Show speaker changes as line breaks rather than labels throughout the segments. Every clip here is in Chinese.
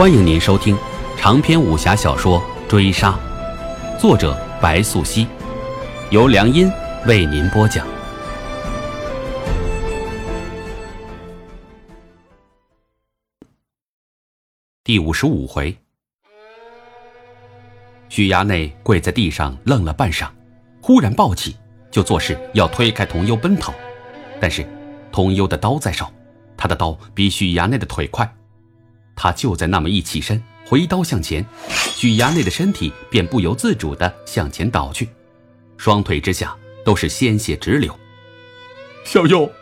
欢迎您收听长篇武侠小说《追杀》，作者白素熙，由良音为您播讲。第五十五回，许衙内跪在地上愣了半晌，忽然抱起，就作势要推开童优奔逃，但是童优的刀在手，他的刀比许衙内的腿快。他就在那么一起身，回刀向前，许衙内的身体便不由自主地向前倒去，双腿之下都是鲜血直流。
小优，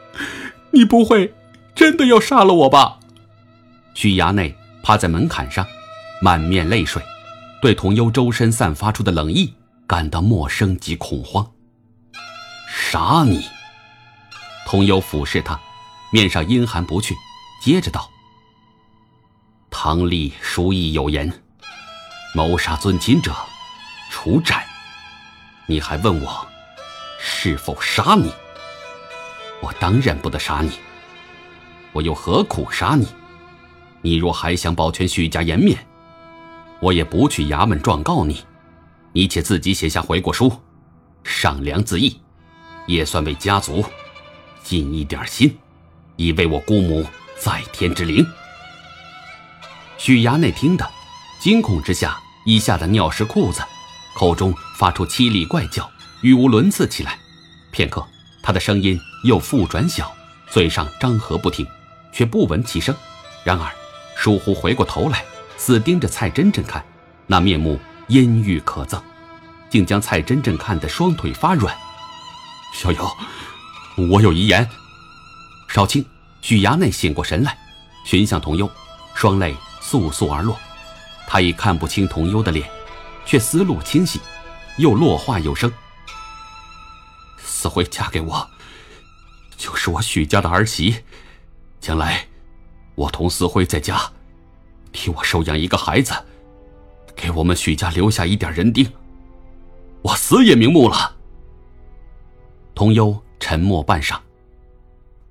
你不会真的要杀了我吧？
许衙内趴在门槛上，满面泪水，对童优周身散发出的冷意感到陌生及恐慌。杀你！童优俯视他，面上阴寒不去，接着道。唐立书意有言：“谋杀尊亲者，处斩。”你还问我是否杀你？我当然不得杀你。我又何苦杀你？你若还想保全许家颜面，我也不去衙门状告你。你且自己写下悔过书，上梁自缢，也算为家族尽一点心，以慰我姑母在天之灵。许衙内听得，惊恐之下，已吓得尿湿裤子，口中发出凄厉怪叫，语无伦次起来。片刻，他的声音又复转小，嘴上张合不停，却不闻其声。然而，疏忽回过头来，死盯着蔡真真看，那面目阴郁可憎，竟将蔡真真看得双腿发软。
小友，我有遗言。
少卿，许衙内醒过神来，寻向童幽，双泪。簌簌而落，他已看不清童优的脸，却思路清晰，又落话有声：“
思慧嫁给我，就是我许家的儿媳，将来我同思慧在家，替我收养一个孩子，给我们许家留下一点人丁，我死也瞑目了。”
童优沉默半晌，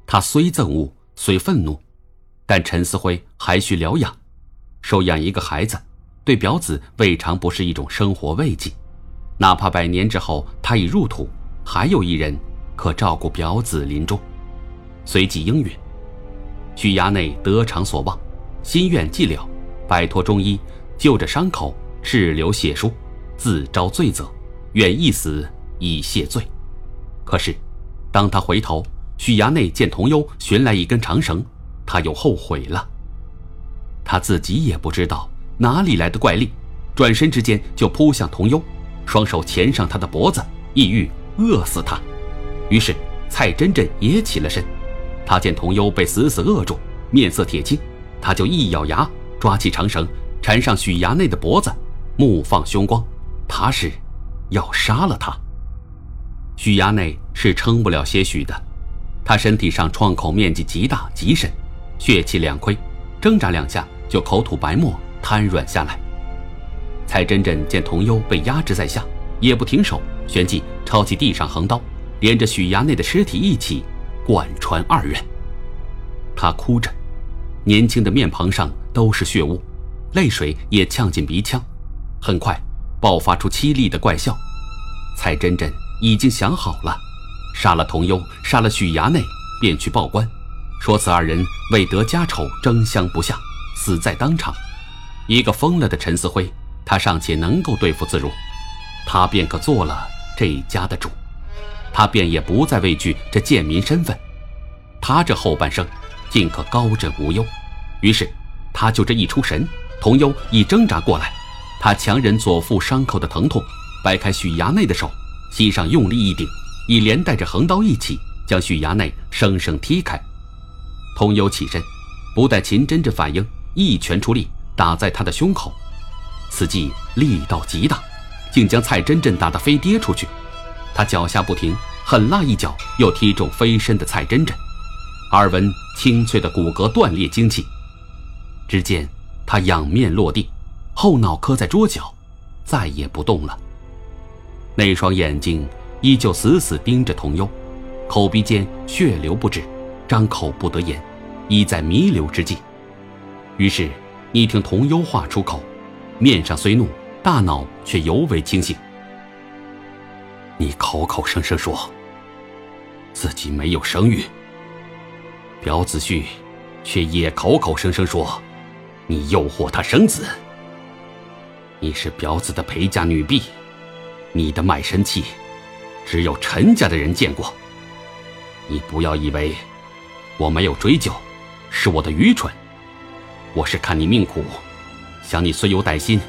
他虽憎恶，虽愤怒，但陈思慧还需疗养。收养一个孩子，对表子未尝不是一种生活慰藉。哪怕百年之后他已入土，还有一人可照顾表子临终。随即应允。许衙内得偿所望，心愿既了，摆脱中医，就着伤口赤流血书，自招罪责，愿一死以谢罪。可是，当他回头，许衙内见童优寻来一根长绳，他又后悔了。他自己也不知道哪里来的怪力，转身之间就扑向童优，双手钳上他的脖子，意欲饿死他。于是蔡真真也起了身，他见童优被死死扼住，面色铁青，他就一咬牙，抓起长绳缠上许衙内的脖子，目放凶光，他是要杀了他。许衙内是撑不了些许的，他身体上创口面积极大极深，血气两亏，挣扎两下。就口吐白沫，瘫软下来。蔡真真见童优被压制在下，也不停手，旋即抄起地上横刀，连着许衙内的尸体一起贯穿二人。他哭着，年轻的面庞上都是血污，泪水也呛进鼻腔，很快爆发出凄厉的怪笑。蔡真真已经想好了，杀了童优，杀了许衙内，便去报官，说此二人为得家丑，争相不下。死在当场，一个疯了的陈思辉，他尚且能够对付自如，他便可做了这家的主，他便也不再畏惧这贱民身份，他这后半生尽可高枕无忧。于是，他就这一出神，童优一挣扎过来，他强忍左腹伤口的疼痛，掰开许衙内的手，膝上用力一顶，已连带着横刀一起将许衙内生生踢开。童优起身，不待秦真这反应。一拳出力，打在他的胸口，此计力道极大，竟将蔡真真打得飞跌出去。他脚下不停，狠辣一脚又踢中飞身的蔡真真，耳闻清脆的骨骼断裂惊起。只见他仰面落地，后脑磕在桌角，再也不动了。那双眼睛依旧死死盯着童优，口鼻间血流不止，张口不得言，已在弥留之际。于是，一听童优话出口，面上虽怒，大脑却尤为清醒。你口口声声说自己没有生育，表子婿却也口口声声说你诱惑他生子。你是表子的陪嫁女婢，你的卖身契只有陈家的人见过。你不要以为我没有追究，是我的愚蠢。我是看你命苦，想你虽有歹心，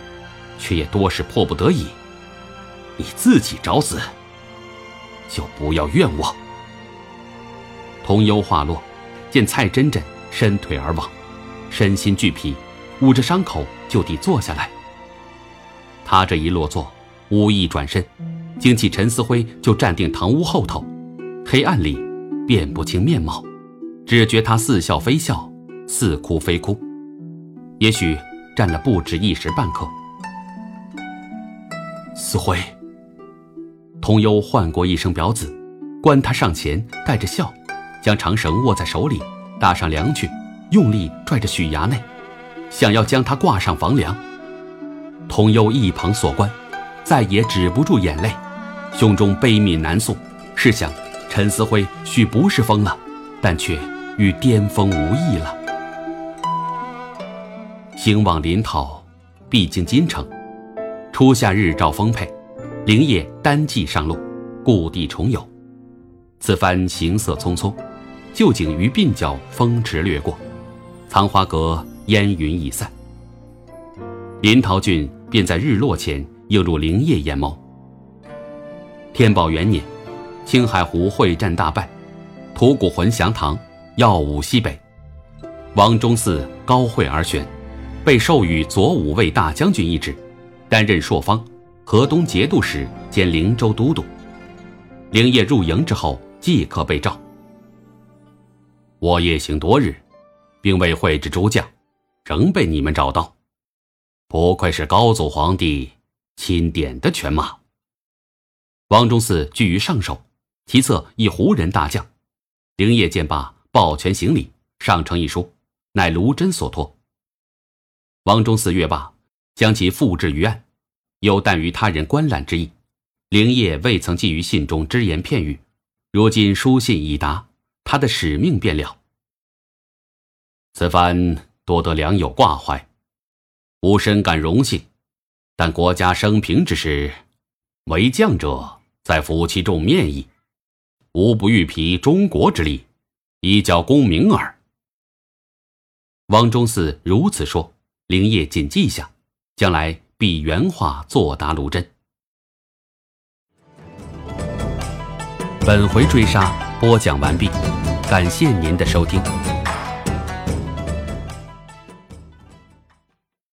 却也多是迫不得已。你自己找死，就不要怨我。童忧话落，见蔡真真伸腿而亡，身心俱疲，捂着伤口就地坐下来。他这一落座，无意转身，惊起陈思辉就站定堂屋后头，黑暗里辨不清面貌，只觉他似笑非笑，似哭非哭，也许站了不止一时半刻。思辉，童忧唤过一声表子，观他上前，带着笑，将长绳握在手里，搭上梁去，用力拽着许衙内，想要将他挂上房梁。童忧一旁所观，再也止不住眼泪，胸中悲悯难诉。试想，陈思辉许不是疯了，但却与巅峰无异了。行往临洮，必经京城。初夏日照丰沛，灵业单骑上路，故地重游。此番行色匆匆，旧景于鬓角风驰掠过，藏花阁烟云已散。临洮郡。便在日落前映入灵业眼眸。天宝元年，青海湖会战大败，吐谷浑降唐，耀武西北。王忠嗣高会而选，被授予左武卫大将军一职，担任朔方、河东节度使兼灵州都督。灵业入营之后，即刻被召。我夜行多日，并未会之诸将，仍被你们找到。不愧是高祖皇帝钦点的犬马。王忠嗣居于上首，其侧一胡人大将。灵业见罢，抱拳行礼，上呈一书，乃卢真所托。王忠嗣阅罢，将其复置于案，有惮于他人观览之意。灵业未曾寄于信中只言片语，如今书信已达，他的使命便了。此番多得良友挂怀。吾深感荣幸，但国家升平之时，为将者在服其众面矣。吾不欲疲中国之力，以教功名耳。王忠嗣如此说，灵业谨记下，将来必原话作答卢真。本回追杀播讲完毕，感谢您的收听。